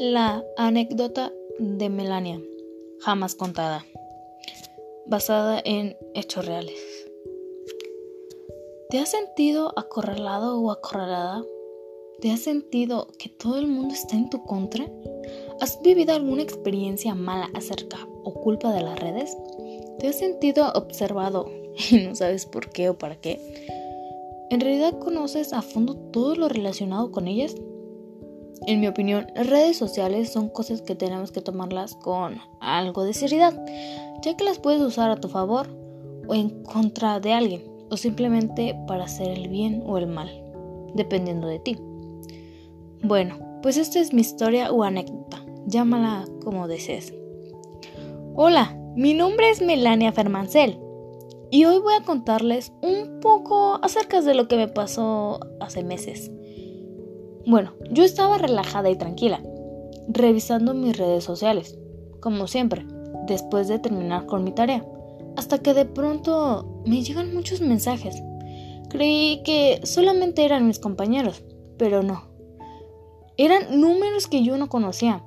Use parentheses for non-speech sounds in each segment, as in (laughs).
La anécdota de Melania, jamás contada, basada en hechos reales. ¿Te has sentido acorralado o acorralada? ¿Te has sentido que todo el mundo está en tu contra? ¿Has vivido alguna experiencia mala acerca o culpa de las redes? ¿Te has sentido observado (laughs) y no sabes por qué o para qué? ¿En realidad conoces a fondo todo lo relacionado con ellas? En mi opinión, redes sociales son cosas que tenemos que tomarlas con algo de seriedad, ya que las puedes usar a tu favor o en contra de alguien, o simplemente para hacer el bien o el mal, dependiendo de ti. Bueno, pues esta es mi historia o anécdota, llámala como desees. Hola, mi nombre es Melania Fermancel y hoy voy a contarles un poco acerca de lo que me pasó hace meses. Bueno, yo estaba relajada y tranquila, revisando mis redes sociales, como siempre, después de terminar con mi tarea, hasta que de pronto me llegan muchos mensajes. Creí que solamente eran mis compañeros, pero no. Eran números que yo no conocía,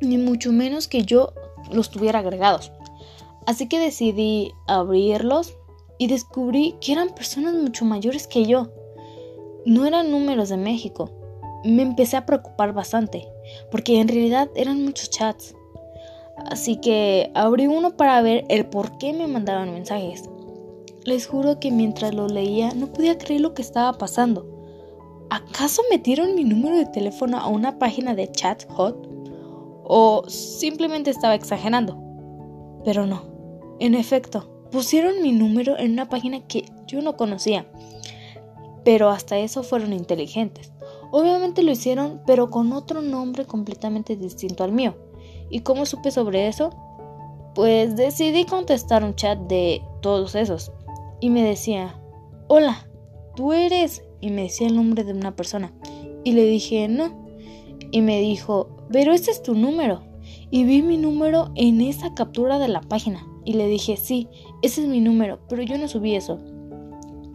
ni mucho menos que yo los tuviera agregados. Así que decidí abrirlos y descubrí que eran personas mucho mayores que yo. No eran números de México, me empecé a preocupar bastante, porque en realidad eran muchos chats. Así que abrí uno para ver el por qué me mandaban mensajes. Les juro que mientras lo leía no podía creer lo que estaba pasando. ¿Acaso metieron mi número de teléfono a una página de chat hot? ¿O simplemente estaba exagerando? Pero no. En efecto, pusieron mi número en una página que yo no conocía. Pero hasta eso fueron inteligentes. Obviamente lo hicieron, pero con otro nombre completamente distinto al mío. ¿Y cómo supe sobre eso? Pues decidí contestar un chat de todos esos. Y me decía, hola, ¿tú eres? Y me decía el nombre de una persona. Y le dije, no. Y me dijo, pero este es tu número. Y vi mi número en esa captura de la página. Y le dije, sí, ese es mi número, pero yo no subí eso.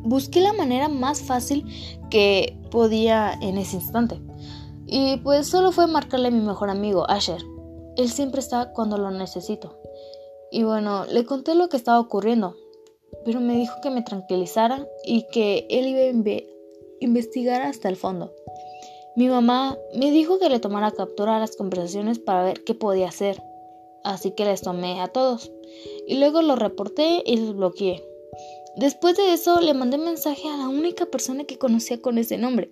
Busqué la manera más fácil que podía en ese instante. Y pues solo fue marcarle a mi mejor amigo, Asher. Él siempre está cuando lo necesito. Y bueno, le conté lo que estaba ocurriendo, pero me dijo que me tranquilizara y que él iba a investigar hasta el fondo. Mi mamá me dijo que le tomara captura a las conversaciones para ver qué podía hacer, así que les tomé a todos y luego los reporté y los bloqueé. Después de eso le mandé mensaje a la única persona que conocía con ese nombre.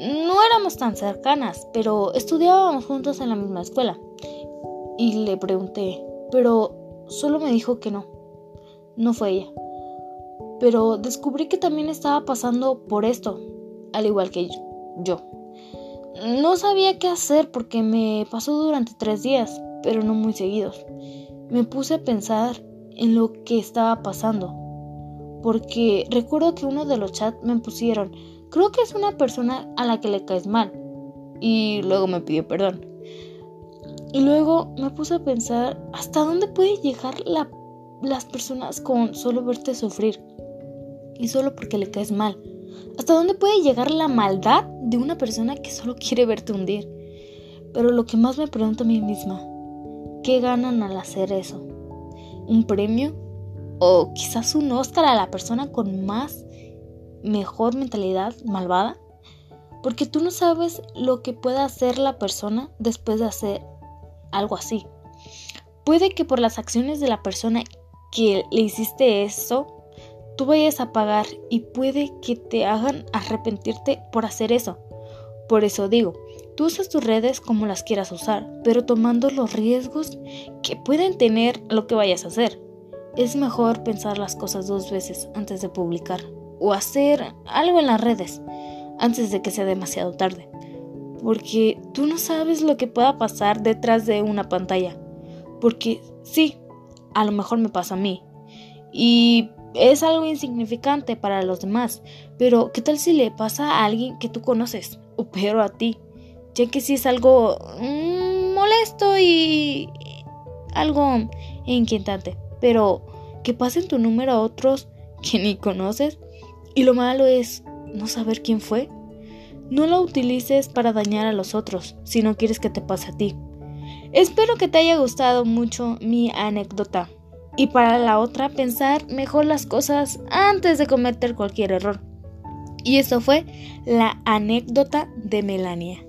No éramos tan cercanas, pero estudiábamos juntos en la misma escuela. Y le pregunté, pero solo me dijo que no. No fue ella. Pero descubrí que también estaba pasando por esto, al igual que yo. No sabía qué hacer porque me pasó durante tres días, pero no muy seguidos. Me puse a pensar en lo que estaba pasando porque recuerdo que uno de los chats me pusieron, creo que es una persona a la que le caes mal. Y luego me pidió perdón. Y luego me puse a pensar hasta dónde puede llegar las personas con solo verte sufrir. Y solo porque le caes mal. ¿Hasta dónde puede llegar la maldad de una persona que solo quiere verte hundir? Pero lo que más me pregunto a mí misma, ¿qué ganan al hacer eso? ¿Un premio? O quizás un Oscar a la persona con más mejor mentalidad malvada, porque tú no sabes lo que pueda hacer la persona después de hacer algo así. Puede que por las acciones de la persona que le hiciste eso, tú vayas a pagar y puede que te hagan arrepentirte por hacer eso. Por eso digo, tú usas tus redes como las quieras usar, pero tomando los riesgos que pueden tener lo que vayas a hacer. Es mejor pensar las cosas dos veces antes de publicar o hacer algo en las redes antes de que sea demasiado tarde. Porque tú no sabes lo que pueda pasar detrás de una pantalla. Porque sí, a lo mejor me pasa a mí. Y es algo insignificante para los demás. Pero ¿qué tal si le pasa a alguien que tú conoces? O peor a ti. Ya que si es algo mm, molesto y algo inquietante pero que pasen tu número a otros que ni conoces. Y lo malo es no saber quién fue. No la utilices para dañar a los otros si no quieres que te pase a ti. Espero que te haya gustado mucho mi anécdota. Y para la otra, pensar mejor las cosas antes de cometer cualquier error. Y eso fue la anécdota de Melania.